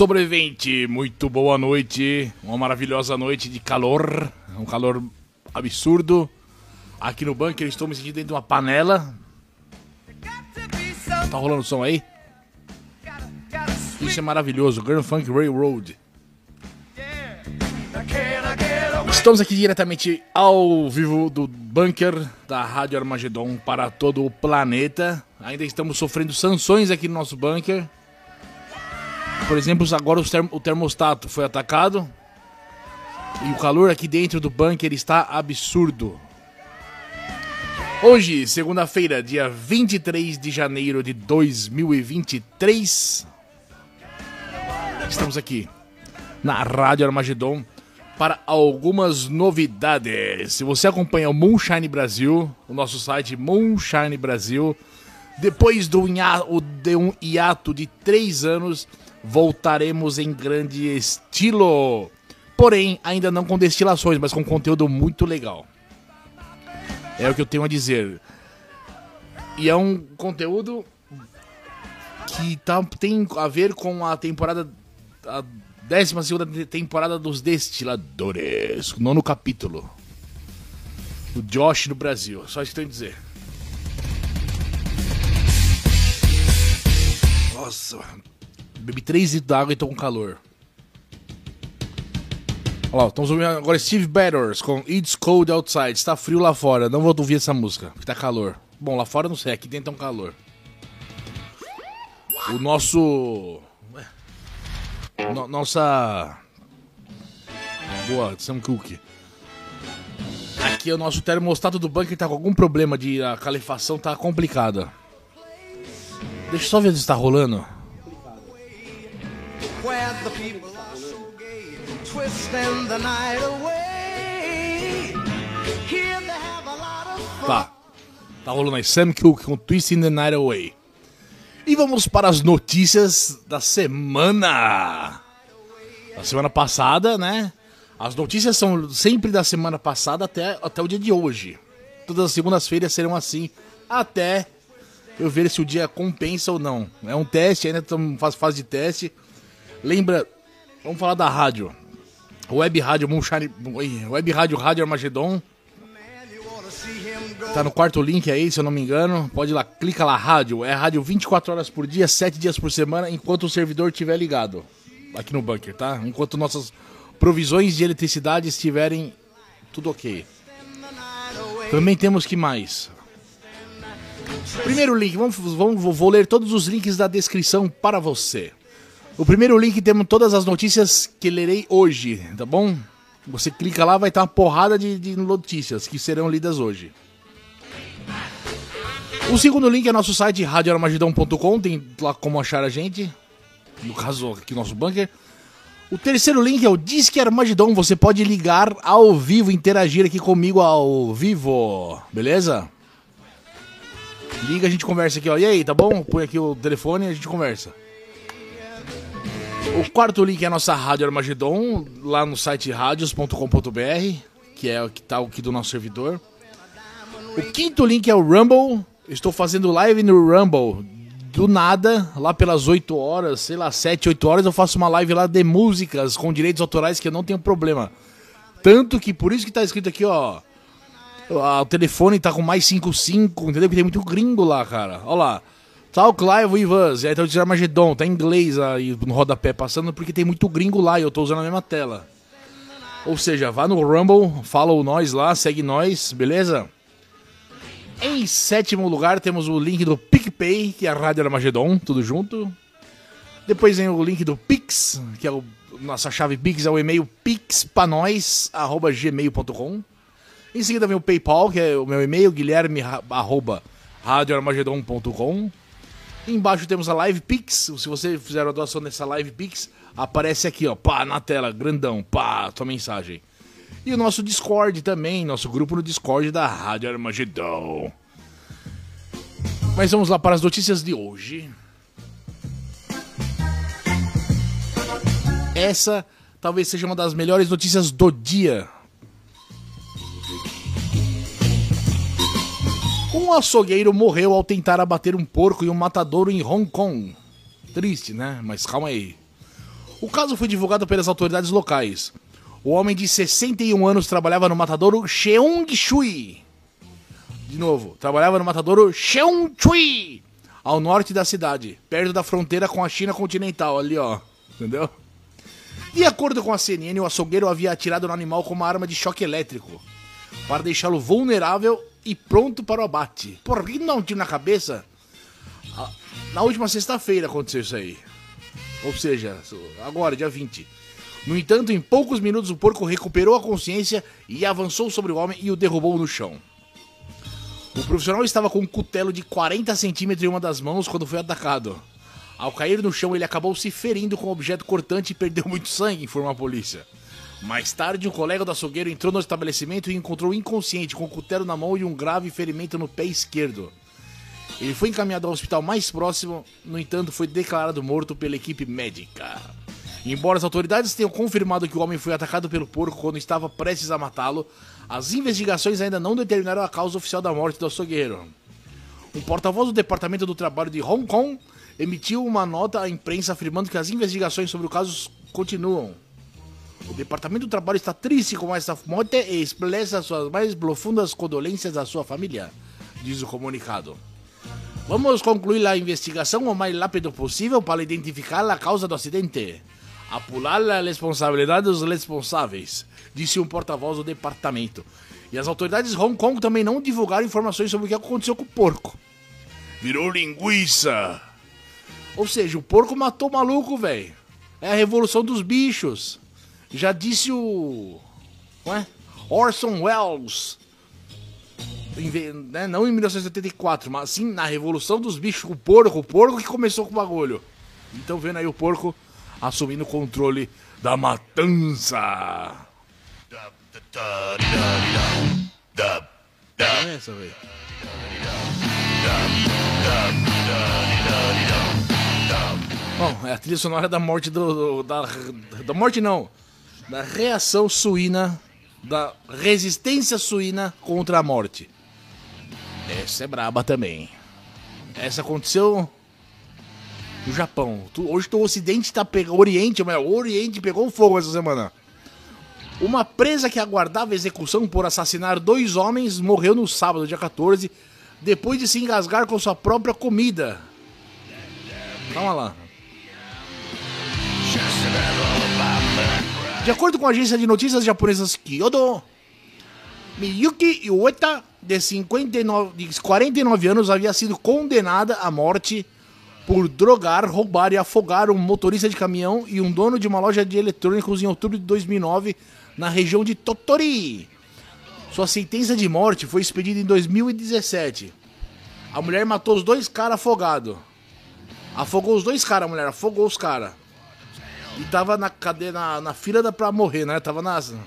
sobrevivente, muito boa noite. Uma maravilhosa noite de calor, um calor absurdo. Aqui no bunker estou me sentindo dentro de uma panela. Tá rolando som aí? Isso é maravilhoso, Grand Funk Railroad. Estamos aqui diretamente ao vivo do bunker da Rádio Armagedon para todo o planeta. Ainda estamos sofrendo sanções aqui no nosso bunker. Por exemplo, agora o termostato foi atacado. E o calor aqui dentro do bunker está absurdo. Hoje, segunda-feira, dia 23 de janeiro de 2023. Estamos aqui na Rádio Armagedon para algumas novidades. Se você acompanha o Moonshine Brasil, o nosso site Moonshine Brasil, depois do de um hiato de três anos, voltaremos em grande estilo. Porém, ainda não com destilações, mas com conteúdo muito legal. É o que eu tenho a dizer. E é um conteúdo que tá, tem a ver com a temporada. A 12 temporada dos Destiladores. Nono capítulo. O Josh no Brasil. Só isso que tenho a dizer. Nossa, Bebi 3 litros d'água e tô com calor. Olha lá, estamos ouvindo agora Steve Batters com It's Cold Outside. Está frio lá fora, não vou ouvir essa música, porque tá calor. Bom, lá fora não sei, aqui dentro tá um calor. O nosso. No, nossa. Boa, Sam Cook. Aqui é o nosso termostato do bunker tá com algum problema de a calefação tá complicada. Deixa eu só ver se está rolando. The people are so gay, twisting the night away. Here they have a lot of fun. Tá. Tá rolando aí Sam Cooke com Twisting the Night Away. E vamos para as notícias da semana. Da semana passada, né? As notícias são sempre da semana passada até, até o dia de hoje. Todas as segundas-feiras serão assim até eu ver se o dia compensa ou não. É um teste, ainda estamos faz fase de teste. Lembra, vamos falar da rádio. Web Rádio Moonshine, Web Rádio Rádio Armagedon. Tá no quarto link aí, se eu não me engano. Pode ir lá, clica lá, rádio. É rádio 24 horas por dia, 7 dias por semana, enquanto o servidor estiver ligado. Aqui no bunker, tá? Enquanto nossas provisões de eletricidade estiverem tudo ok. Também temos que mais. Primeiro link, vamos, vamos, vou ler todos os links da descrição para você. O primeiro link temos todas as notícias que lerei hoje, tá bom? Você clica lá, vai estar uma porrada de, de notícias que serão lidas hoje. O segundo link é nosso site radioarmagedão.com, tem lá como achar a gente. No caso, aqui nosso bunker. O terceiro link é o Disque Armagedon. Você pode ligar ao vivo, interagir aqui comigo ao vivo. Beleza? Liga, a gente conversa aqui, ó. E aí, tá bom? Põe aqui o telefone e a gente conversa. O quarto link é a nossa Rádio Armagedon, lá no site radios.com.br, que é o que tá aqui do nosso servidor. O quinto link é o Rumble. Estou fazendo live no Rumble. Do nada, lá pelas 8 horas, sei lá, 7, 8 horas, eu faço uma live lá de músicas com direitos autorais que eu não tenho problema. Tanto que por isso que tá escrito aqui, ó. O telefone tá com mais 55, entendeu? Porque tem muito gringo lá, cara. Ó lá. Talk Live with Us. E aí tá o Armageddon, tá em inglês aí no rodapé passando, porque tem muito gringo lá e eu tô usando a mesma tela. Ou seja, vá no Rumble, follow nós lá, segue nós, beleza? Em sétimo lugar temos o link do PicPay, que é a Rádio Armagedon, tudo junto. Depois vem o link do Pix, que é o nossa chave Pix, é o e-mail pixpanois@gmail.com. Em seguida vem o PayPal, que é o meu e-mail, guilherme arroba radioarmagedon.com. Embaixo temos a Live Pix. Se você fizer a doação nessa Live Pix, aparece aqui, ó, pá, na tela, grandão, pá, tua mensagem. E o nosso Discord também, nosso grupo no Discord da Rádio Armagedon. Mas vamos lá para as notícias de hoje. Essa talvez seja uma das melhores notícias do dia Um açougueiro morreu ao tentar abater um porco e um matadouro em Hong Kong. Triste, né? Mas calma aí. O caso foi divulgado pelas autoridades locais. O homem de 61 anos trabalhava no matadouro Cheong-Shui. De novo, trabalhava no matadouro Cheong-Shui, ao norte da cidade, perto da fronteira com a China continental, ali ó, entendeu? De acordo com a CNN, o açougueiro havia atirado no animal com uma arma de choque elétrico, para deixá-lo vulnerável e pronto para o abate. Por que não tiro na cabeça? Na última sexta-feira aconteceu isso aí. Ou seja, agora, dia 20. No entanto, em poucos minutos o porco recuperou a consciência e avançou sobre o homem e o derrubou no chão. O profissional estava com um cutelo de 40 centímetros em uma das mãos quando foi atacado. Ao cair no chão, ele acabou se ferindo com um objeto cortante e perdeu muito sangue, informa a polícia. Mais tarde, um colega do açougueiro entrou no estabelecimento e encontrou inconsciente com o cutelo na mão e um grave ferimento no pé esquerdo. Ele foi encaminhado ao hospital mais próximo, no entanto, foi declarado morto pela equipe médica. Embora as autoridades tenham confirmado que o homem foi atacado pelo porco quando estava prestes a matá-lo, as investigações ainda não determinaram a causa oficial da morte do açougueiro. Um porta-voz do Departamento do Trabalho de Hong Kong emitiu uma nota à imprensa afirmando que as investigações sobre o caso continuam. O Departamento do Trabalho está triste com essa morte e expressa suas mais profundas condolências à sua família, diz o comunicado. Vamos concluir a investigação o mais rápido possível para identificar a causa do acidente. Apular a responsabilidade dos responsáveis, disse um porta-voz do departamento. E as autoridades de Hong Kong também não divulgaram informações sobre o que aconteceu com o porco. Virou linguiça! Ou seja, o porco matou o maluco, velho. É a revolução dos bichos. Já disse o. Ué? Orson Welles né, não em 1984, mas sim na Revolução dos Bichos, o porco, o porco que começou com o bagulho. Então vendo aí o porco assumindo o controle da matança. É essa, velho. Bom, é a trilha sonora da morte do, do, da, da morte não, da reação suína, da resistência suína contra a morte. Essa é braba também. Essa aconteceu no Japão. Hoje o Ocidente tá pegando. Oriente, o Oriente pegou fogo essa semana. Uma presa que aguardava execução por assassinar dois homens morreu no sábado, dia 14, depois de se engasgar com sua própria comida. Calma lá. De acordo com a agência de notícias japonesa Kyodo, Miyuki Ueta de, 59, de 49 anos, havia sido condenada à morte por drogar, roubar e afogar um motorista de caminhão e um dono de uma loja de eletrônicos em outubro de 2009 na região de Totori. Sua sentença de morte foi expedida em 2017. A mulher matou os dois caras afogados. Afogou os dois caras, a mulher afogou os caras. E tava na cadeia, na, na fila da, pra morrer, né? Tava nas.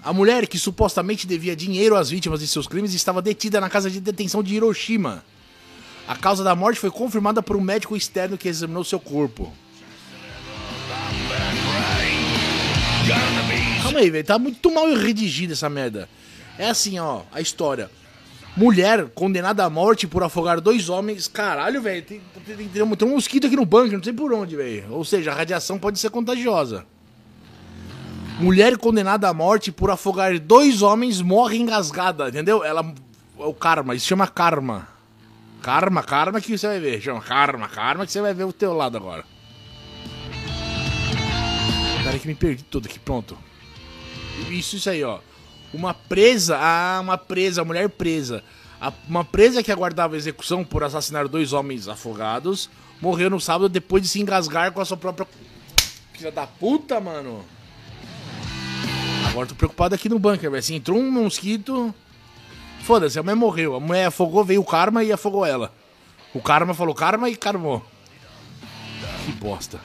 A mulher, que supostamente devia dinheiro às vítimas de seus crimes, estava detida na casa de detenção de Hiroshima. A causa da morte foi confirmada por um médico externo que examinou seu corpo. Calma aí, velho. Tá muito mal redigida essa merda. É assim, ó, a história. Mulher condenada à morte por afogar dois homens. Caralho, velho. Tem, tem, tem, tem um mosquito aqui no bunker, não sei por onde, velho. Ou seja, a radiação pode ser contagiosa. Mulher condenada à morte por afogar dois homens morre engasgada, entendeu? Ela. É o karma, isso chama karma. Karma, karma que você vai ver. Chama karma, karma que você vai ver o teu lado agora. Peraí que me perdi todo aqui, pronto. Isso, isso aí, ó. Uma presa, ah, uma presa, mulher presa. Uma presa que aguardava execução por assassinar dois homens afogados morreu no sábado depois de se engasgar com a sua própria. Filha da puta, mano. Agora tô preocupado aqui no bunker, velho. Assim, entrou um mosquito. Foda-se, a mulher morreu. A mulher afogou, veio o karma e afogou ela. O karma falou karma e karmou. Que bosta.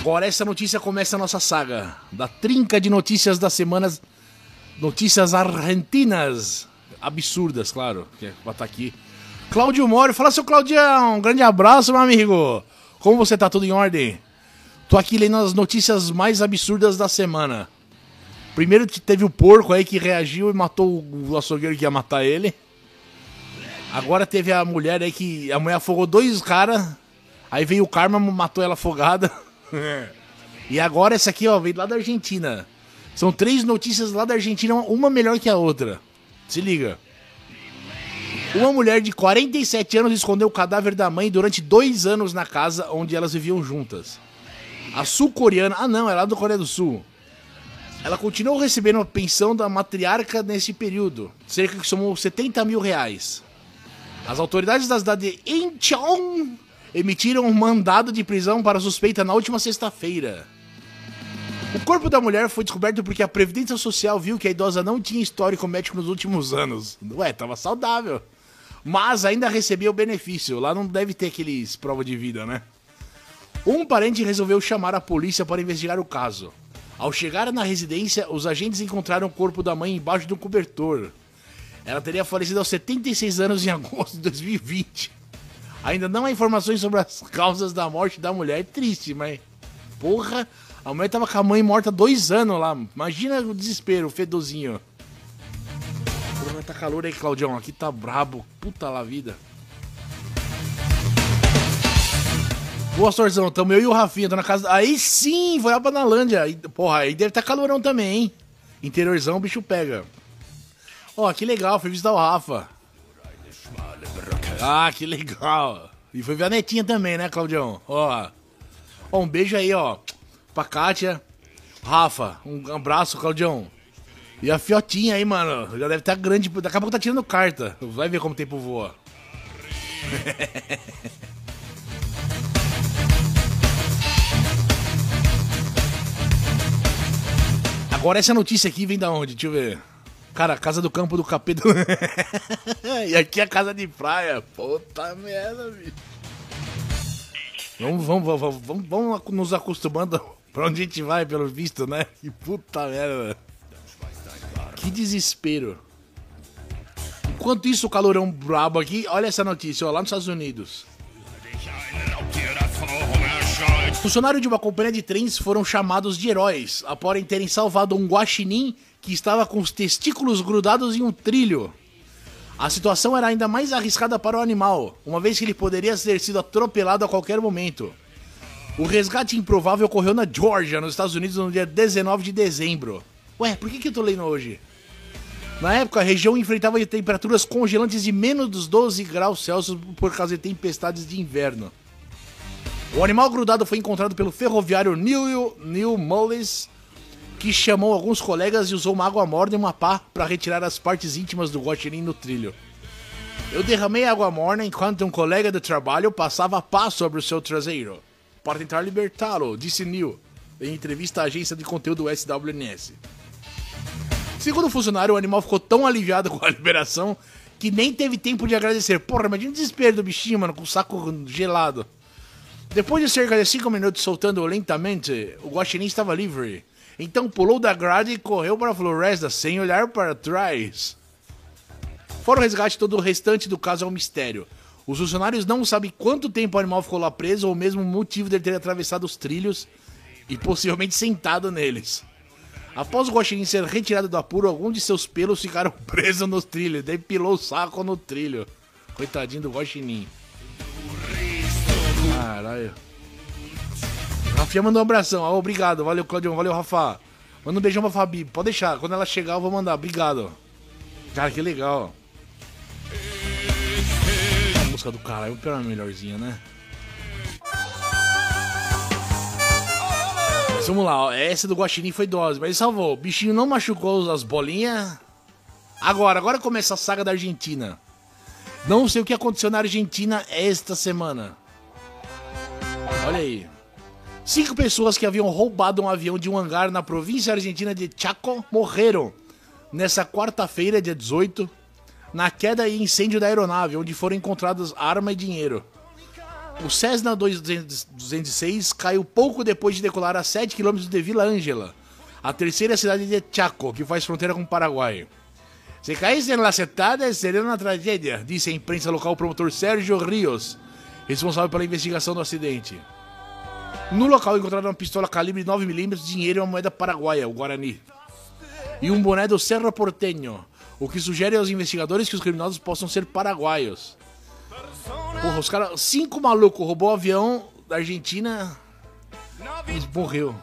Agora essa notícia começa a nossa saga. Da trinca de notícias das semanas. Notícias argentinas. Absurdas, claro. Que é pra estar tá aqui. Cláudio Mori, fala seu Claudião. Um grande abraço, meu amigo. Como você tá? Tudo em ordem? Tô aqui lendo as notícias mais absurdas da semana. Primeiro teve o porco aí que reagiu e matou o açougueiro que ia matar ele. Agora teve a mulher aí que. A mulher afogou dois caras. Aí veio o karma, matou ela afogada. e agora essa aqui, ó, veio lá da Argentina. São três notícias lá da Argentina, uma melhor que a outra. Se liga. Uma mulher de 47 anos escondeu o cadáver da mãe durante dois anos na casa onde elas viviam juntas. A sul-coreana. Ah, não, é lá do Coreia do Sul. Ela continuou recebendo a pensão da matriarca nesse período, cerca que somou 70 mil reais. As autoridades da cidade de Incheon emitiram um mandado de prisão para suspeita na última sexta-feira. O corpo da mulher foi descoberto porque a Previdência Social viu que a idosa não tinha histórico médico nos últimos anos. Ué, tava saudável. Mas ainda recebia o benefício. Lá não deve ter aqueles prova de vida, né? Um parente resolveu chamar a polícia para investigar o caso. Ao chegar na residência, os agentes encontraram o corpo da mãe embaixo um cobertor. Ela teria falecido aos 76 anos em agosto de 2020. Ainda não há informações sobre as causas da morte da mulher. É triste, mas. Porra, a mulher tava com a mãe morta dois anos lá. Imagina o desespero, o fedozinho. Porra, tá calor aí, Claudião. Aqui tá brabo. Puta la vida. Boa, Sorzão. Tamo eu e o Rafinha, tô na casa. Aí sim, foi lá pra Nalândia. Porra, aí deve tá calorão também, hein? Interiorzão, o bicho pega. Ó, que legal, foi visitar o Rafa. Ah, que legal. E foi ver a netinha também, né, Claudião? Ó. ó um beijo aí, ó. Pra Kátia. Rafa, um abraço, Claudião. E a fiotinha aí, mano. Já deve estar tá grande. Daqui a pouco tá tirando carta. Vai ver como o tempo voa. Agora essa notícia aqui vem da onde? Deixa eu ver. Cara, casa do campo do capeta. e aqui é casa de praia. Puta merda, bicho. Vamos, vamos, vamos, vamos, vamos nos acostumando pra onde a gente vai, pelo visto, né? Que puta merda. Que desespero. Enquanto isso, o calorão brabo aqui, olha essa notícia, ó, lá nos Estados Unidos. Funcionários de uma companhia de trens foram chamados de heróis após terem salvado um guaxinim que estava com os testículos grudados em um trilho. A situação era ainda mais arriscada para o animal, uma vez que ele poderia ter sido atropelado a qualquer momento. O resgate improvável ocorreu na Georgia, nos Estados Unidos, no dia 19 de dezembro. Ué, por que, que eu tô lendo hoje? Na época, a região enfrentava temperaturas congelantes de menos 12 graus Celsius por causa de tempestades de inverno. O animal grudado foi encontrado pelo ferroviário Neil, Neil Mullis, que chamou alguns colegas e usou uma água morna e uma pá para retirar as partes íntimas do guaxinim no trilho. Eu derramei água morna enquanto um colega de trabalho passava pá sobre o seu traseiro, para tentar libertá-lo, disse Neil, em entrevista à agência de conteúdo SWNS. Segundo o funcionário, o animal ficou tão aliviado com a liberação que nem teve tempo de agradecer. Porra, imagina o desespero do bichinho, mano, com o saco gelado. Depois de cerca de 5 minutos soltando lentamente, o guaxinim estava livre. Então pulou da grade e correu para floresta sem olhar para trás. Fora o resgate, todo o restante do caso é um mistério. Os funcionários não sabem quanto tempo o animal ficou lá preso ou mesmo o motivo dele ter atravessado os trilhos e possivelmente sentado neles. Após o guaxinim ser retirado do apuro, alguns de seus pelos ficaram presos nos trilhos. Daí pilou o saco no trilho. Coitadinho do guaxinim. Caralho. Rafinha mandou um abração. Ah, obrigado. Valeu, Claudio. Valeu, Rafa. Manda um beijão pra Fabi. Pode deixar. Quando ela chegar, eu vou mandar. Obrigado. Cara, que legal. A música do. Vou pegar uma melhorzinha, né? Mas vamos lá. Ó. Essa do Guaxinim foi dose. Mas salvou. O bichinho não machucou as bolinhas. Agora, agora começa a saga da Argentina. Não sei o que aconteceu na Argentina esta semana. Olha aí. Cinco pessoas que haviam roubado um avião de um hangar na província argentina de Chaco morreram nessa quarta-feira, dia 18, na queda e incêndio da aeronave, onde foram encontradas arma e dinheiro. O Cessna 206 caiu pouco depois de decolar a 7 km de Vila Ângela, a terceira cidade de Chaco, que faz fronteira com o Paraguai. Se caísse na setada, seria uma tragédia, disse a imprensa local o promotor Sérgio Rios, responsável pela investigação do acidente. No local encontraram uma pistola calibre 9mm, dinheiro e uma moeda paraguaia, o Guarani. E um boné do Cerro Porteño, o que sugere aos investigadores que os criminosos possam ser paraguaios. Porra, os caras. Cinco malucos roubou o avião da Argentina e morreu.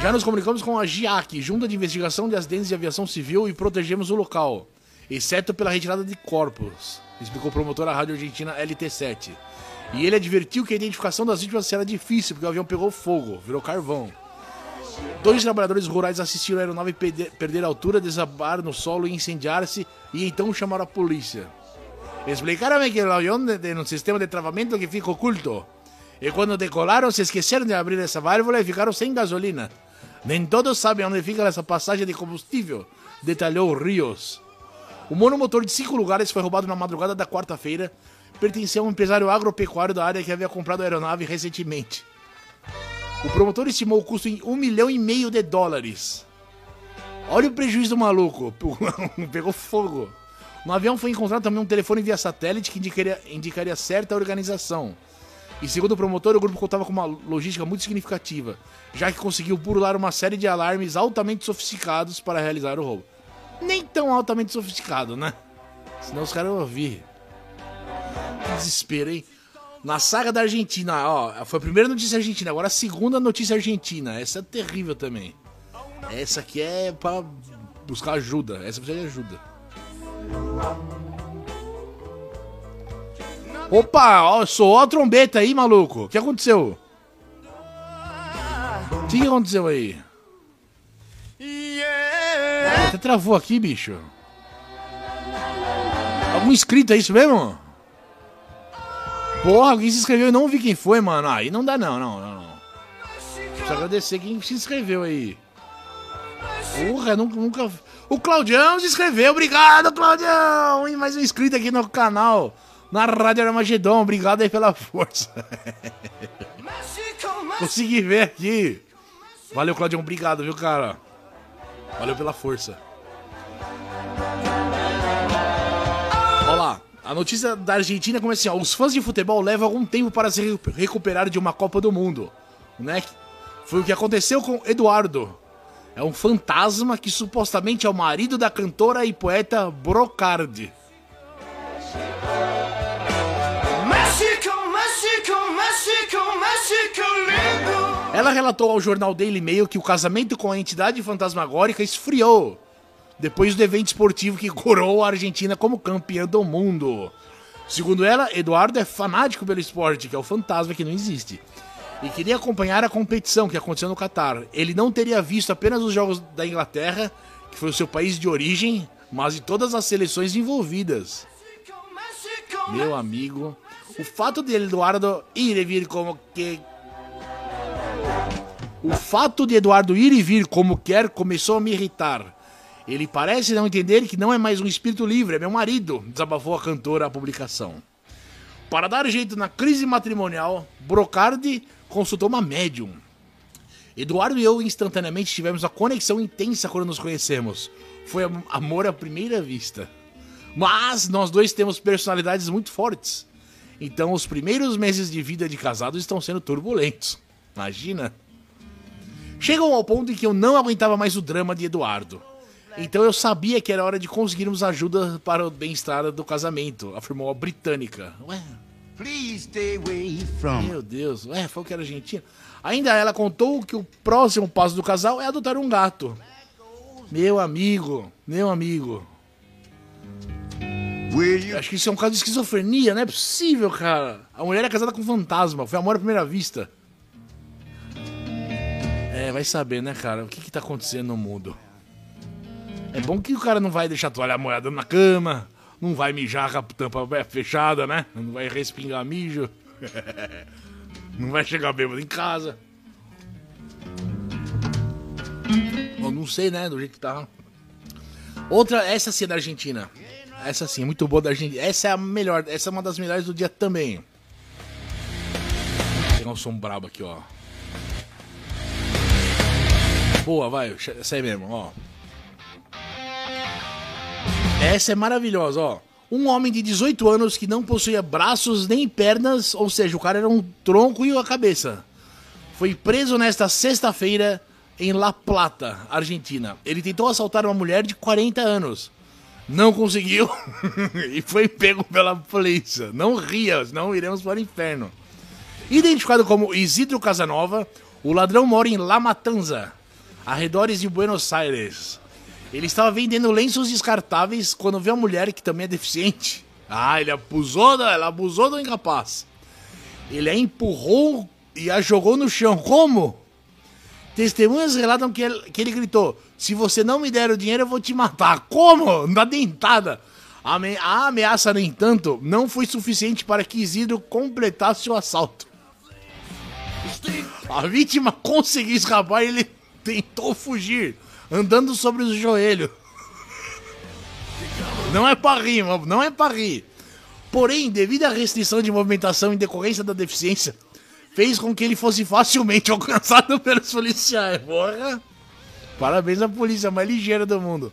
Já nos comunicamos com a GIAC, Junta de Investigação de Acidentes de Aviação Civil, e protegemos o local, exceto pela retirada de corpos, explicou o promotor à Rádio Argentina LT7. E ele advertiu que a identificação das vítimas será difícil, porque o avião pegou fogo, virou carvão. Dois trabalhadores rurais assistiram a aeronave perder altura, desabar no solo e incendiar-se, e então chamaram a polícia. Explicaram que o avião tem um sistema de travamento que fica oculto. E quando decolaram, se esqueceram de abrir essa válvula e ficaram sem gasolina. Nem todos sabem onde fica essa passagem de combustível, detalhou Rios. O monomotor de cinco lugares foi roubado na madrugada da quarta-feira. Pertencia a um empresário agropecuário da área que havia comprado a aeronave recentemente. O promotor estimou o custo em um milhão e meio de dólares. Olha o prejuízo do maluco. Pegou fogo. No avião foi encontrado também um telefone via satélite que indicaria, indicaria certa organização. E segundo o promotor, o grupo contava com uma logística muito significativa, já que conseguiu burlar uma série de alarmes altamente sofisticados para realizar o roubo. Nem tão altamente sofisticado, né? Senão os caras vão ouvir. Que desespero, hein? Na saga da Argentina, ó, foi a primeira notícia argentina, agora a segunda notícia argentina. Essa é terrível também. Essa aqui é para buscar ajuda. Essa precisa de ajuda. Opa, ó, soou a trombeta aí, maluco. O que aconteceu? O que aconteceu aí? Até travou aqui, bicho. Algum inscrito é isso mesmo? Porra, alguém se inscreveu e não vi quem foi, mano. Aí não dá não, não, não. Preciso agradecer quem se inscreveu aí. Porra, nunca, nunca... O Claudião se inscreveu. Obrigado, Claudião. E mais um inscrito aqui no canal na Rádio Armagedon. Obrigado aí pela força. Consegui ver aqui. Valeu, Claudião. Obrigado, viu, cara? Valeu pela força. A notícia da Argentina começa assim, ó, os fãs de futebol levam algum tempo para se recuperar de uma Copa do Mundo, né? Foi o que aconteceu com Eduardo. É um fantasma que supostamente é o marido da cantora e poeta Brocardi. Ela relatou ao jornal Daily Mail que o casamento com a entidade fantasmagórica esfriou depois do evento esportivo que coroou a Argentina como campeã do mundo. Segundo ela, Eduardo é fanático pelo esporte, que é o fantasma que não existe, e queria acompanhar a competição que aconteceu no Catar. Ele não teria visto apenas os jogos da Inglaterra, que foi o seu país de origem, mas de todas as seleções envolvidas. Meu amigo, o fato de Eduardo ir e vir como que. O fato de Eduardo ir e vir como quer começou a me irritar. Ele parece não entender que não é mais um espírito livre, é meu marido, desabafou a cantora à publicação. Para dar jeito na crise matrimonial, Brocardi consultou uma médium. Eduardo e eu instantaneamente tivemos a conexão intensa quando nos conhecemos. Foi amor à primeira vista. Mas nós dois temos personalidades muito fortes. Então os primeiros meses de vida de casado estão sendo turbulentos. Imagina. Chegam ao ponto em que eu não aguentava mais o drama de Eduardo. Então eu sabia que era hora de conseguirmos ajuda para o bem-estar do casamento, afirmou a britânica. Ué. Meu Deus, ué, foi que era argentina. Ainda ela contou que o próximo passo do casal é adotar um gato. Meu amigo, meu amigo. Acho que isso é um caso de esquizofrenia, não é possível, cara. A mulher é casada com um fantasma, foi amor à primeira vista. É, vai saber, né, cara? O que que tá acontecendo no mundo? É bom que o cara não vai deixar a toalha molhada na cama, não vai mijar com a tampa fechada, né? Não vai respingar mijo. não vai chegar bêbado em casa. Eu não sei, né, do jeito que tá. Outra, essa sim é da Argentina. Essa sim, muito boa da Argentina. Essa é a melhor, essa é uma das melhores do dia também. Tem um som brabo aqui, ó. Boa, vai, essa aí mesmo, ó. Essa é maravilhosa, ó. Um homem de 18 anos que não possuía braços nem pernas, ou seja, o cara era um tronco e a cabeça. Foi preso nesta sexta-feira em La Plata, Argentina. Ele tentou assaltar uma mulher de 40 anos. Não conseguiu e foi pego pela polícia. Não ria, senão iremos para o inferno. Identificado como Isidro Casanova, o ladrão mora em La Matanza, arredores de Buenos Aires. Ele estava vendendo lenços descartáveis quando viu a mulher que também é deficiente. Ah, ele abusou, da, ela abusou do incapaz. Ele a empurrou e a jogou no chão. Como? Testemunhas relatam que ele, que ele gritou: Se você não me der o dinheiro, eu vou te matar. Como? Na dentada. A, a ameaça, no entanto, não foi suficiente para que Isidro completasse o assalto. A vítima conseguiu escapar e ele tentou fugir, andando sobre o joelho. Não é para rir, não é para rir. Porém, devido à restrição de movimentação em decorrência da deficiência, fez com que ele fosse facilmente alcançado pelos policiais. Porra! Parabéns à polícia mais ligeira do mundo.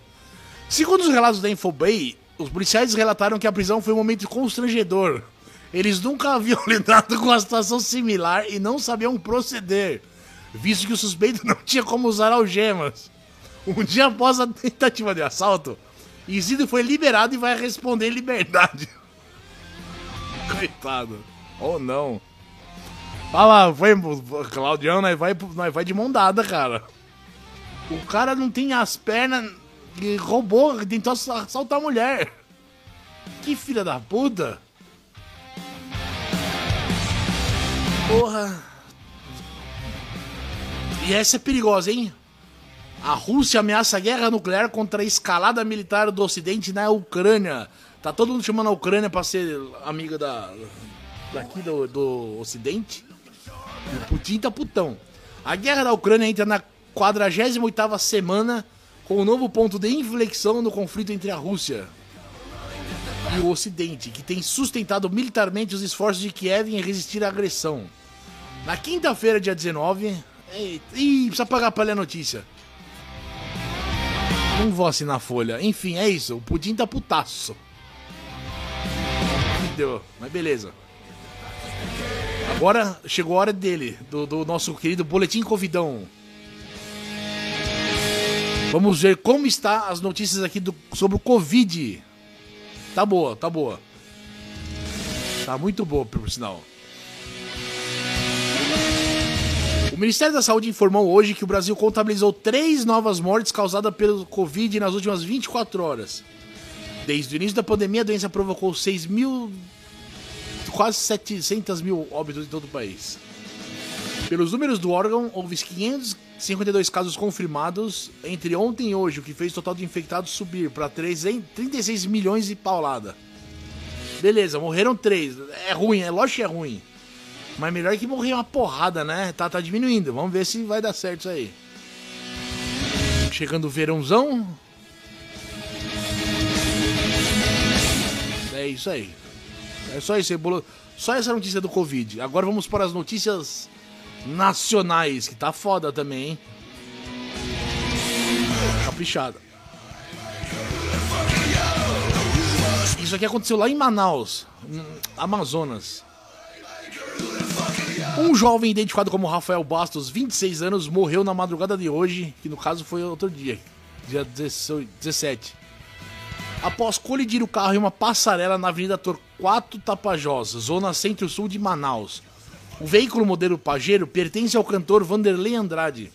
Segundo os relatos da Infobay, os policiais relataram que a prisão foi um momento constrangedor. Eles nunca haviam lidado com uma situação similar e não sabiam proceder, visto que o suspeito não tinha como usar algemas. Um dia após a tentativa de assalto, Isidro foi liberado e vai responder em liberdade. Coitado. Ou oh, não. Fala, foi, Claudião, nós vai, nós vai de mão dada, cara. O cara não tem as pernas. Ele roubou, tentou assaltar a mulher. Que filha da puta. Porra. E essa é perigosa, hein? A Rússia ameaça guerra nuclear contra a escalada militar do Ocidente na Ucrânia. Tá todo mundo chamando a Ucrânia pra ser amiga da, daqui do, do Ocidente. E o Putin tá putão. A guerra da Ucrânia entra na 48ª semana com um novo ponto de inflexão no conflito entre a Rússia e o Ocidente, que tem sustentado militarmente os esforços de Kiev em resistir à agressão. Na quinta-feira, dia 19. Eita, ih, precisa pagar pra ler a notícia. Não vou assinar a folha. Enfim, é isso. O Pudim tá putaço. Deu, mas beleza. Agora chegou a hora dele, do, do nosso querido Boletim Covidão. Vamos ver como está as notícias aqui do, sobre o Covid. Tá boa, tá boa. Tá muito boa, por sinal. Ministério da Saúde informou hoje que o Brasil contabilizou três novas mortes causadas pelo Covid nas últimas 24 horas. Desde o início da pandemia, a doença provocou 6 mil quase 700 mil óbitos em todo o país. Pelos números do órgão, houve 552 casos confirmados entre ontem e hoje, o que fez o total de infectados subir para 36 milhões e paulada. Beleza, morreram três. É ruim, é lógico que é ruim. Mas melhor que morrer uma porrada, né? Tá, tá diminuindo. Vamos ver se vai dar certo isso aí. Chegando o verãozão. É isso aí. É só isso, bolo... só essa notícia do Covid. Agora vamos para as notícias nacionais, que tá foda também, hein? Caprichada. Isso aqui aconteceu lá em Manaus, Amazonas. Um jovem identificado como Rafael Bastos, 26 anos, morreu na madrugada de hoje, que no caso foi outro dia, dia 17 após colidir o carro em uma passarela na Avenida Torquato Tapajós, zona centro-sul de Manaus. O veículo modelo Pajero pertence ao cantor Vanderlei Andrade,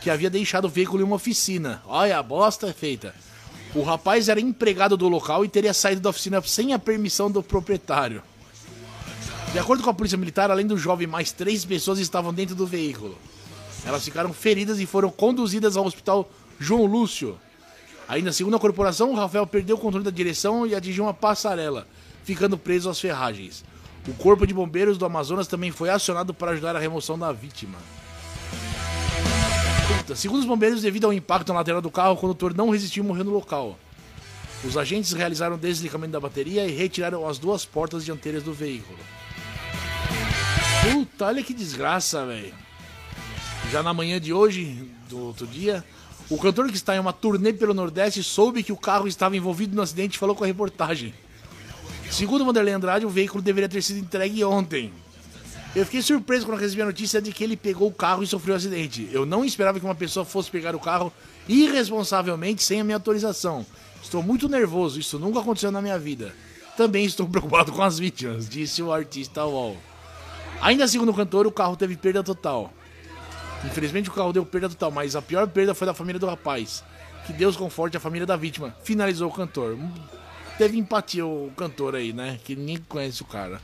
que havia deixado o veículo em uma oficina. Olha, a bosta é feita. O rapaz era empregado do local e teria saído da oficina sem a permissão do proprietário. De acordo com a polícia militar, além do jovem, mais três pessoas estavam dentro do veículo. Elas ficaram feridas e foram conduzidas ao hospital João Lúcio, Ainda segundo a corporação, o Rafael perdeu o controle da direção e atingiu uma passarela, ficando preso às ferragens. O Corpo de Bombeiros do Amazonas também foi acionado para ajudar a remoção da vítima. Segundo os bombeiros, devido ao impacto na lateral do carro, o condutor não resistiu e morreu no local. Os agentes realizaram o desligamento da bateria e retiraram as duas portas dianteiras do veículo. Puta, olha que desgraça, velho. Já na manhã de hoje, do outro dia, o cantor que está em uma turnê pelo Nordeste soube que o carro estava envolvido no acidente e falou com a reportagem. Segundo Vanderlei Andrade, o veículo deveria ter sido entregue ontem. Eu fiquei surpreso quando recebi a notícia de que ele pegou o carro e sofreu um acidente. Eu não esperava que uma pessoa fosse pegar o carro irresponsavelmente sem a minha autorização. Estou muito nervoso, isso nunca aconteceu na minha vida. Também estou preocupado com as vítimas, disse o artista Wall. Ainda segundo o cantor, o carro teve perda total. Infelizmente o carro deu perda total, mas a pior perda foi da família do rapaz. Que Deus conforte a família da vítima. Finalizou o cantor. Teve empatia o cantor aí, né? Que ninguém conhece o cara.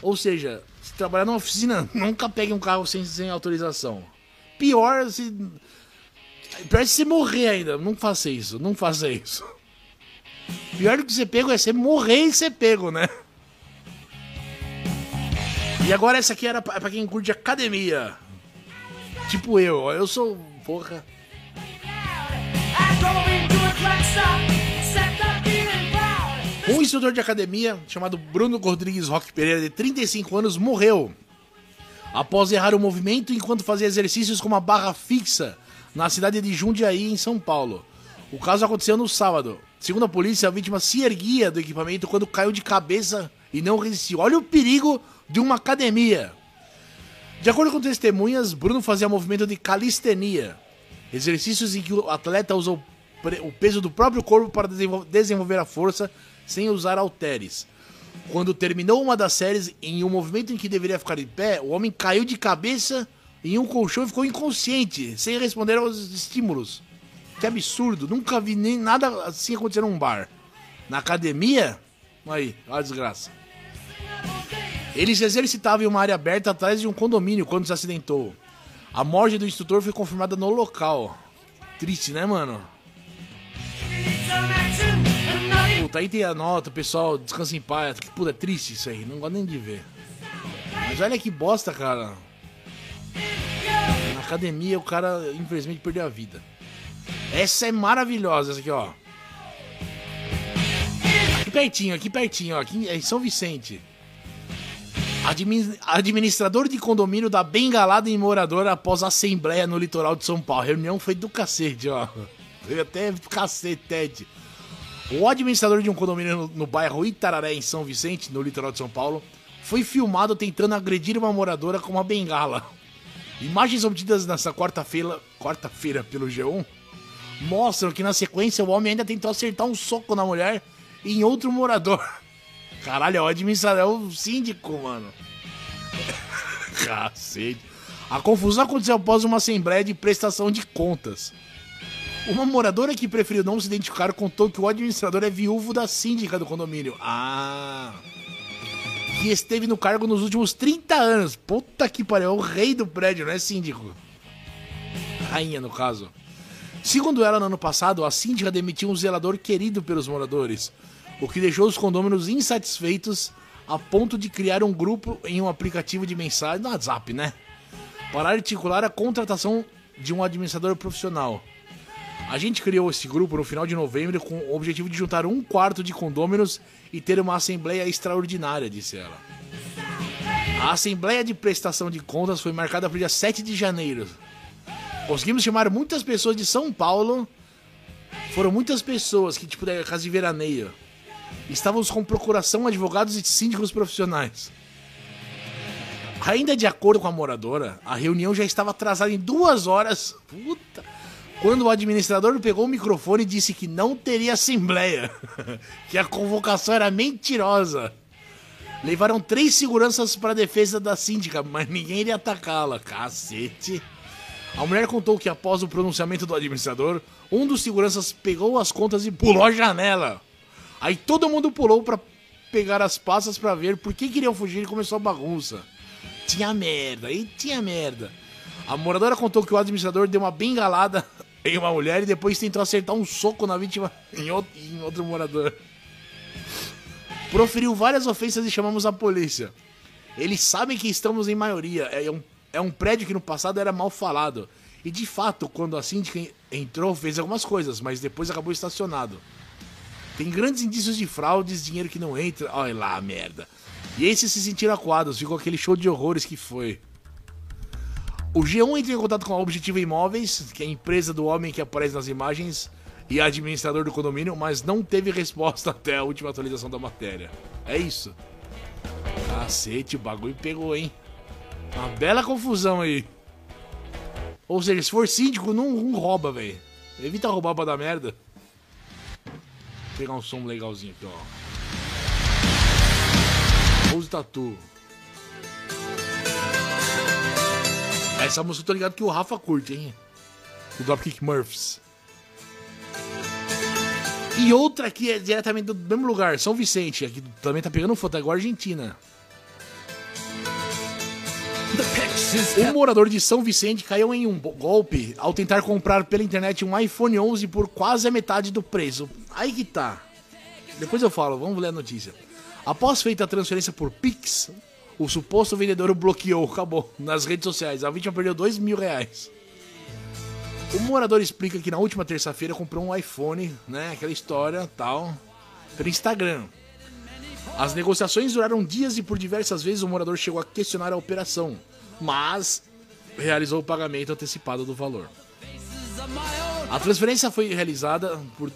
Ou seja, se trabalhar numa oficina, nunca pegue um carro sem, sem autorização. Pior se. Pior se você morrer ainda. Não faça isso, não faça isso. Pior do que você pego é você morrer e ser pego, né? E agora essa aqui era pra, pra quem curte academia. Tipo eu, eu sou. Porra. Um instrutor de academia chamado Bruno Rodrigues Roque Pereira, de 35 anos, morreu após errar o movimento enquanto fazia exercícios com uma barra fixa na cidade de Jundiaí, em São Paulo. O caso aconteceu no sábado. Segundo a polícia, a vítima se erguia do equipamento quando caiu de cabeça e não resistiu. Olha o perigo de uma academia. De acordo com testemunhas, Bruno fazia movimento de calistenia, exercícios em que o atleta usa o peso do próprio corpo para desenvolver a força sem usar halteres. Quando terminou uma das séries, em um movimento em que deveria ficar de pé, o homem caiu de cabeça em um colchão e ficou inconsciente, sem responder aos estímulos. Que absurdo, nunca vi nem nada assim acontecer num bar. Na academia, aí, olha a desgraça. Ele se exercitava em uma área aberta atrás de um condomínio quando se acidentou. A morte do instrutor foi confirmada no local. Triste, né, mano? Puta, aí tem a nota, pessoal, descansa em paz. Puta, é triste isso aí, não gosto nem de ver. Mas olha que bosta, cara. Na academia o cara, infelizmente, perdeu a vida. Essa é maravilhosa, essa aqui, ó. Aqui pertinho, aqui pertinho, ó. Aqui em São Vicente. Admin administrador de condomínio da bengalada em morador após assembleia no litoral de São Paulo. A reunião foi do cacete, ó. Foi até cacetete. O administrador de um condomínio no, no bairro Itararé, em São Vicente, no litoral de São Paulo, foi filmado tentando agredir uma moradora com uma bengala. Imagens obtidas nessa quarta-feira quarta-feira pelo G1 mostram que na sequência o homem ainda tentou acertar um soco na mulher e em outro morador. Caralho, é o administrador, é o síndico, mano. Cacete. A confusão aconteceu após uma assembleia de prestação de contas. Uma moradora que preferiu não se identificar contou que o administrador é viúvo da síndica do condomínio. Ah. Que esteve no cargo nos últimos 30 anos. Puta que pariu, é o rei do prédio, não é síndico. Rainha, no caso. Segundo ela, no ano passado, a síndica demitiu um zelador querido pelos moradores, o que deixou os condôminos insatisfeitos a ponto de criar um grupo em um aplicativo de mensagem no WhatsApp, né? Para articular a contratação de um administrador profissional. A gente criou esse grupo no final de novembro com o objetivo de juntar um quarto de condôminos e ter uma assembleia extraordinária, disse ela. A assembleia de prestação de contas foi marcada para o dia 7 de janeiro. Conseguimos chamar muitas pessoas de São Paulo. Foram muitas pessoas que, tipo, da casa de veraneio. Estávamos com procuração, advogados e síndicos profissionais. Ainda de acordo com a moradora, a reunião já estava atrasada em duas horas. Puta quando o administrador pegou o microfone e disse que não teria assembleia, que a convocação era mentirosa. Levaram três seguranças para a defesa da síndica, mas ninguém iria atacá-la. Cacete. A mulher contou que após o pronunciamento do administrador, um dos seguranças pegou as contas e pulou a janela. Aí todo mundo pulou para pegar as passas para ver por que queriam fugir e começou a bagunça. Tinha merda, aí tinha merda. A moradora contou que o administrador deu uma bengalada em uma mulher e depois tentou acertar um soco na vítima em outro, em outro morador. Proferiu várias ofensas e chamamos a polícia. Eles sabem que estamos em maioria. É um, é um prédio que no passado era mal falado. E de fato, quando a síndica entrou, fez algumas coisas, mas depois acabou estacionado. Tem grandes indícios de fraudes, dinheiro que não entra. Olha lá, merda. E esses se sentiram acuados, ficou aquele show de horrores que foi. O G1 entrou em contato com a Objetiva Imóveis, que é a empresa do homem que aparece nas imagens, e administrador do condomínio, mas não teve resposta até a última atualização da matéria. É isso. Cacete, o bagulho pegou, hein? Uma bela confusão aí. Ou seja, se for síndico, não, não rouba, velho. Evita roubar pra dar merda. Pegar um som legalzinho aqui, ó. Rose Tatu. Essa música eu tô ligado que o Rafa curte, hein? O Dropkick Murphys. E outra aqui é diretamente do mesmo lugar, São Vicente. Aqui também tá pegando foto, agora Argentina. Um morador de São Vicente caiu em um golpe ao tentar comprar pela internet um iPhone 11 por quase a metade do preço. Aí que tá. Depois eu falo, vamos ler a notícia. Após feita a transferência por Pix, o suposto vendedor o bloqueou, acabou, nas redes sociais. A vítima perdeu 2 mil reais. O morador explica que na última terça-feira comprou um iPhone, né? Aquela história tal, pelo Instagram. As negociações duraram dias e por diversas vezes o morador chegou a questionar a operação, mas realizou o pagamento antecipado do valor. A transferência foi realizada por,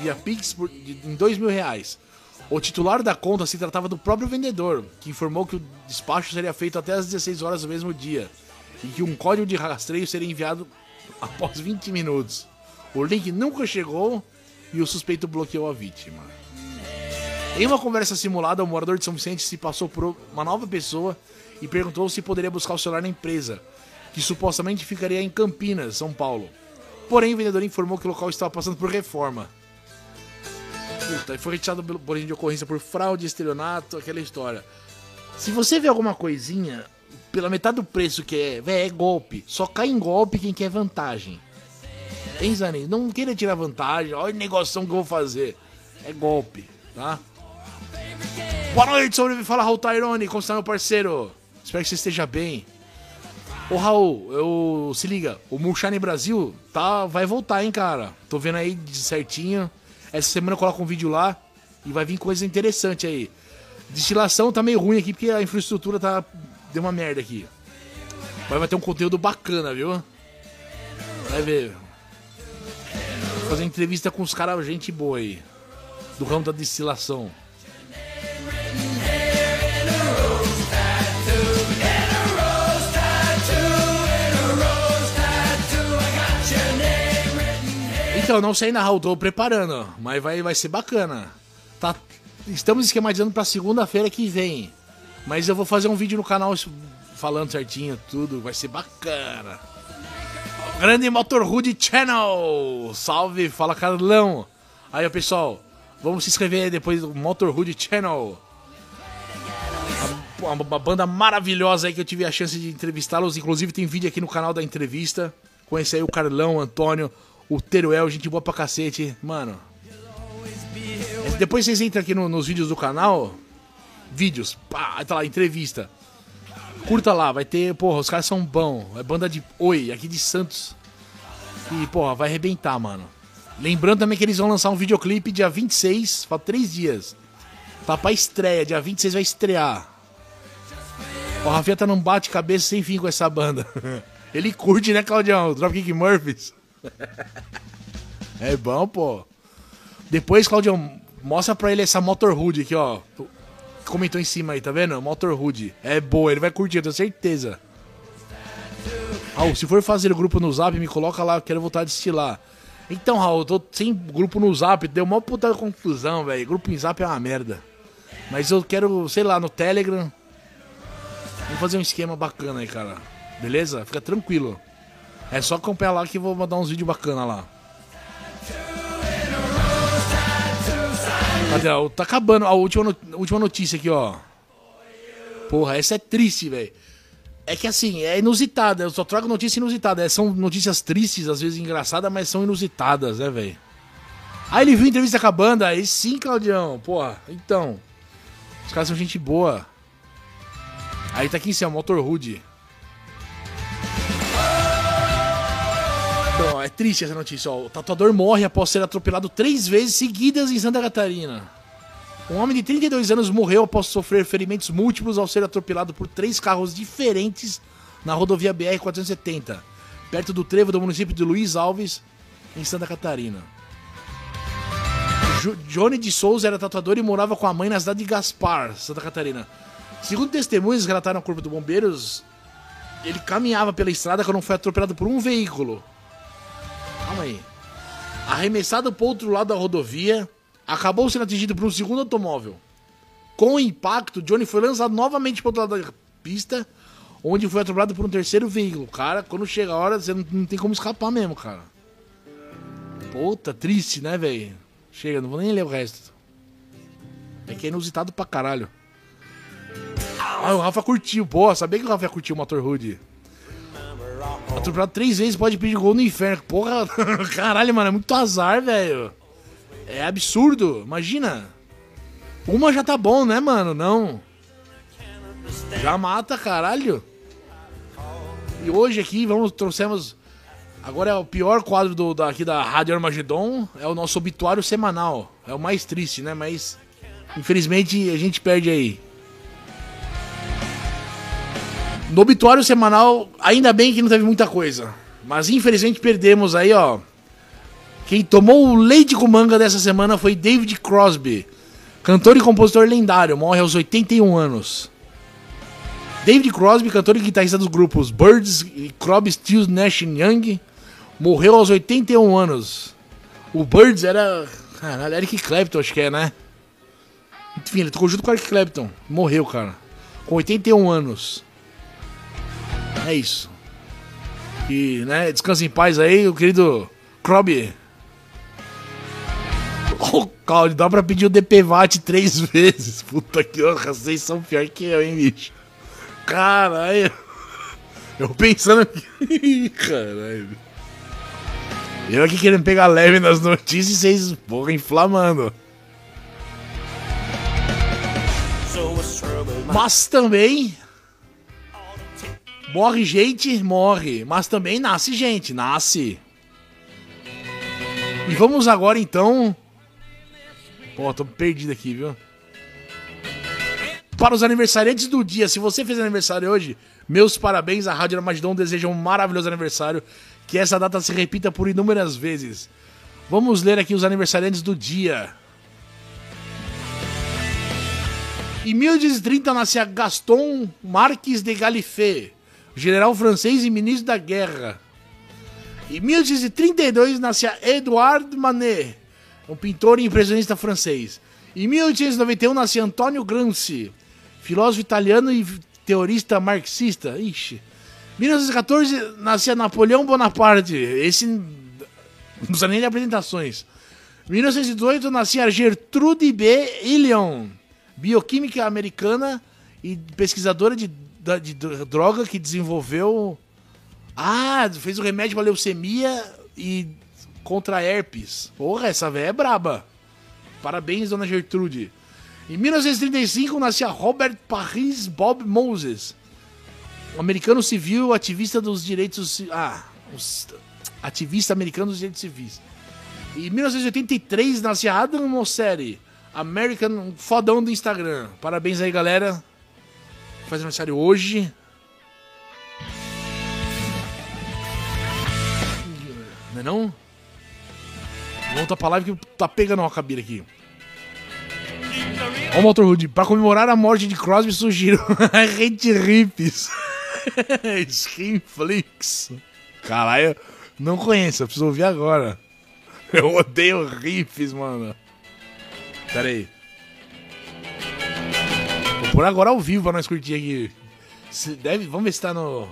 via Pix por, em dois mil reais. O titular da conta se tratava do próprio vendedor, que informou que o despacho seria feito até às 16 horas do mesmo dia e que um código de rastreio seria enviado após 20 minutos. O link nunca chegou e o suspeito bloqueou a vítima. Em uma conversa simulada, o morador de São Vicente se passou por uma nova pessoa e perguntou se poderia buscar o celular na empresa, que supostamente ficaria em Campinas, São Paulo. Porém, o vendedor informou que o local estava passando por reforma. Puta, e foi retirado pelo boletim de ocorrência por fraude, estelionato, aquela história. Se você vê alguma coisinha, pela metade do preço que é, véio, é golpe. Só cai em golpe quem quer vantagem. Pensa nisso. Não queira tirar vantagem. Olha a negócio que eu vou fazer. É golpe, tá? Boa noite, sobrevive. Fala, Raul Tyrone. Como está, meu parceiro? Espero que você esteja bem. Ô, Raul, eu... se liga. O Moonshine Brasil tá... vai voltar, hein, cara. Tô vendo aí certinho. Essa semana eu coloco um vídeo lá e vai vir coisa interessante aí. Destilação tá meio ruim aqui porque a infraestrutura tá deu uma merda aqui. Mas vai ter um conteúdo bacana, viu? Vai ver. Vou fazer entrevista com os caras, gente boa aí. Do ramo da destilação. Então, não sei narrar, eu tô preparando, mas vai, vai ser bacana. Tá, estamos esquematizando pra segunda-feira que vem. Mas eu vou fazer um vídeo no canal falando certinho tudo, vai ser bacana. Grande Motorhood Channel! Salve, fala Carlão! Aí, pessoal, vamos se inscrever depois do Motorhood Channel. Uma, uma, banda maravilhosa aí que eu tive a chance de entrevistá-los. Inclusive tem vídeo aqui no canal da entrevista. Conheci aí o Carlão, Antônio, o Teruel, gente boa pra cacete. Mano. Depois vocês entram aqui no, nos vídeos do canal vídeos, pá, tá lá, entrevista. Curta lá, vai ter, porra, os caras são bons. É banda de Oi, aqui de Santos. E, porra, vai arrebentar, mano. Lembrando também que eles vão lançar um videoclipe dia 26, falta 3 dias. Tá pra estreia, dia 26 vai estrear. O Rafinha tá num bate-cabeça sem fim com essa banda. Ele curte, né, Claudião? Dropkick Murphys. É bom, pô. Depois, Claudião, mostra pra ele essa Motorhood aqui, ó comentou em cima aí, tá vendo? Motorhood. É boa, ele vai curtir, eu tenho certeza. Raul, se for fazer o grupo no zap, me coloca lá, quero voltar a destilar. Então, Raul, eu tô sem grupo no zap, deu uma puta confusão, velho. Grupo em zap é uma merda. Mas eu quero, sei lá, no Telegram. Vamos fazer um esquema bacana aí, cara. Beleza? Fica tranquilo. É só acompanhar lá que eu vou mandar uns vídeos bacana lá. Cadê? Tá acabando. A última, a última notícia aqui, ó. Porra, essa é triste, velho. É que assim, é inusitada. Eu só trago notícia inusitada. É, são notícias tristes, às vezes engraçadas, mas são inusitadas, né, velho? Aí ele viu a entrevista com a banda, aí sim, Claudião. Porra, então. Os caras são gente boa. Aí tá aqui em cima, Motorhood. Então, é triste essa notícia. Ó. O tatuador morre após ser atropelado três vezes seguidas em Santa Catarina. Um homem de 32 anos morreu após sofrer ferimentos múltiplos ao ser atropelado por três carros diferentes na rodovia BR-470, perto do trevo do município de Luiz Alves, em Santa Catarina. Jo Johnny de Souza era tatuador e morava com a mãe na cidade de Gaspar, Santa Catarina. Segundo testemunhas relataram ao Corpo de Bombeiros, ele caminhava pela estrada quando foi atropelado por um veículo. Calma aí. Arremessado para outro lado da rodovia, acabou sendo atingido por um segundo automóvel. Com o impacto, Johnny foi lançado novamente para outro lado da pista, onde foi atropelado por um terceiro veículo. Cara, quando chega a hora, você não, não tem como escapar mesmo, cara. Puta, triste, né, velho? Chega, não vou nem ler o resto. É que é inusitado pra caralho. Ah, o Rafa curtiu. Pô, sabia que o Rafa ia curtir o Motor Hood? Atropelado três vezes pode pedir gol no inferno. Porra, caralho, mano, é muito azar, velho. É absurdo, imagina. Uma já tá bom, né, mano? Não. Já mata, caralho. E hoje aqui, vamos, trouxemos. Agora é o pior quadro do, daqui da Rádio Armagedon. É o nosso obituário semanal. É o mais triste, né? Mas. Infelizmente a gente perde aí. No obituário semanal, ainda bem que não teve muita coisa. Mas infelizmente perdemos aí, ó. Quem tomou o leite com manga dessa semana foi David Crosby, cantor e compositor lendário, morre aos 81 anos. David Crosby, cantor e guitarrista dos grupos Birds e Crosby, Stills, Nash Young, morreu aos 81 anos. O Birds era. Caralho, Eric Clapton, acho que é, né? Enfim, ele tocou junto com o Eric Clapton. Morreu, cara. Com 81 anos. É isso. E, né, descansa em paz aí, o querido Crosby. Oh, Claudio, dá pra pedir o DPVAT três vezes. Puta que honra, vocês são pior que eu, hein, bicho. Caralho. Eu pensando aqui. Caralho. Eu aqui querendo pegar leve nas notícias e vocês, porra, inflamando. Mas também. Morre gente, morre. Mas também nasce gente, nasce. E vamos agora então. Pô, tô perdido aqui, viu? Para os aniversariantes do dia, se você fez aniversário hoje, meus parabéns. A Rádio Armagedon deseja um maravilhoso aniversário. Que essa data se repita por inúmeras vezes. Vamos ler aqui os aniversariantes do dia. Em 1830 nascia Gaston Marques de Galifet, general francês e ministro da guerra. Em 1832 nascia Edouard Manet, um pintor e impressionista francês. Em 1891 nascia Antônio Gramsci, filósofo italiano e teorista marxista. Ixi. Em 1914 nascia Napoleão Bonaparte, esse não precisa nem de apresentações. Em 1918 nascia Gertrude B. Ilion, bioquímica americana e pesquisadora de, de, de droga que desenvolveu. Ah, fez o remédio para leucemia e contra herpes. Porra, essa velha é braba. Parabéns, dona Gertrude. Em 1935 nascia Robert Paris Bob Moses, um americano civil ativista dos direitos. Ah, ativista americano dos direitos civis. Em 1983 nascia Adam Mosseri, American, um fodão do Instagram. Parabéns aí, galera. Faz aniversário hoje. Não é não? Volta pra live que tá pegando uma cabira aqui. Ó o Motorhood. Pra comemorar a morte de Crosby surgiram Rede Rips. Skinflix. Caralho, não conheço, preciso ouvir agora. Eu odeio riffs, mano. Pera aí. Pôr agora ao vivo pra nós curtir aqui. Se deve, vamos ver se tá no.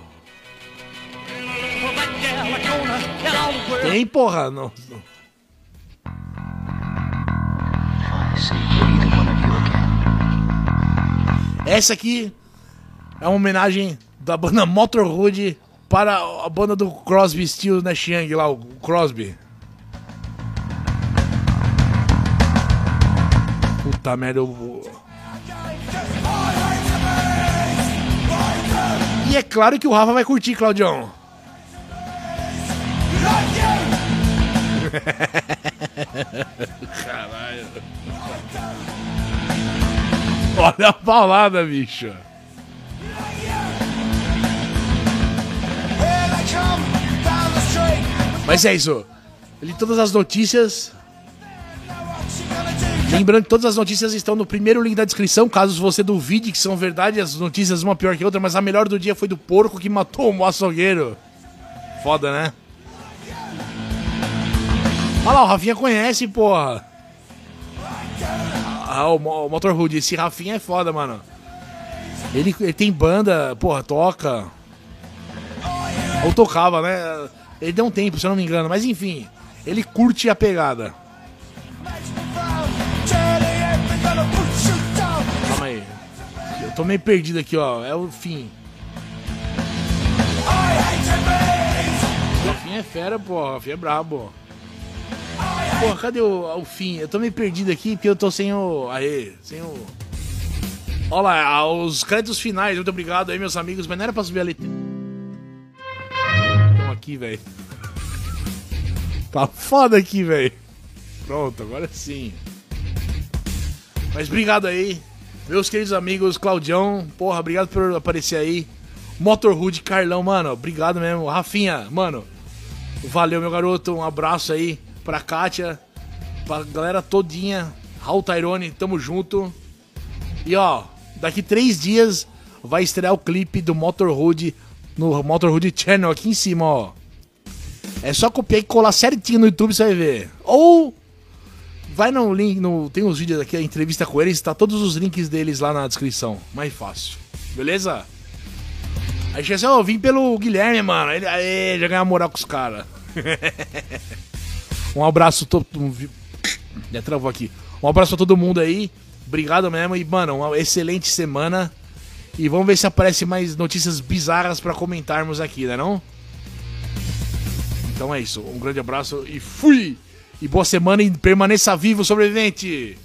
Tem, porra. Não. Essa aqui é uma homenagem da banda Motorhood para a banda do Crosby, Stills, Nash Young lá, o Crosby. Puta merda, eu... E é claro que o Rafa vai curtir, Claudião. Caralho. Olha a paulada, bicho. Mas é isso. Li todas as notícias. Lembrando que todas as notícias estão no primeiro link da descrição, caso você duvide que são verdade, as notícias uma pior que a outra, mas a melhor do dia foi do porco que matou o açougueiro. Foda, né? Olha lá, o Rafinha conhece, porra. Ah, o, o Motorhood, esse Rafinha é foda, mano. Ele, ele tem banda, porra, toca. Ou tocava, né? Ele deu um tempo, se eu não me engano, mas enfim, ele curte a pegada. Eu tô meio perdido aqui, ó. É o fim. O fim é fera, pô. O fim é brabo. Porra, cadê o, o fim? Eu tô meio perdido aqui porque eu tô sem o. Aê, sem o. Olha lá, os créditos finais. Muito obrigado aí, meus amigos. Mas não era pra subir ali. Estão aqui, velho. Tá foda aqui, velho. Pronto, agora sim. Mas obrigado aí. Meus queridos amigos, Claudião, porra, obrigado por aparecer aí. Motorhood, Carlão, mano, obrigado mesmo. Rafinha, mano, valeu, meu garoto. Um abraço aí pra Kátia, pra galera todinha. Raul Tyrone, tamo junto. E ó, daqui três dias vai estrear o clipe do Motorhood no Motorhood Channel aqui em cima, ó. É só copiar e colar certinho no YouTube, você vai ver. Ou vai no link, no, tem os vídeos aqui, a entrevista com eles, tá todos os links deles lá na descrição. Mais fácil. Beleza? Aí chega assim, ó, vim pelo Guilherme, mano. Ele aê, já ganhou moral com os caras. um abraço todo. Já travou aqui. Um abraço a todo mundo aí. Obrigado mesmo. E, mano, uma excelente semana. E vamos ver se aparece mais notícias bizarras para comentarmos aqui, né não? Então é isso. Um grande abraço e fui! E boa semana e permaneça vivo, sobrevivente!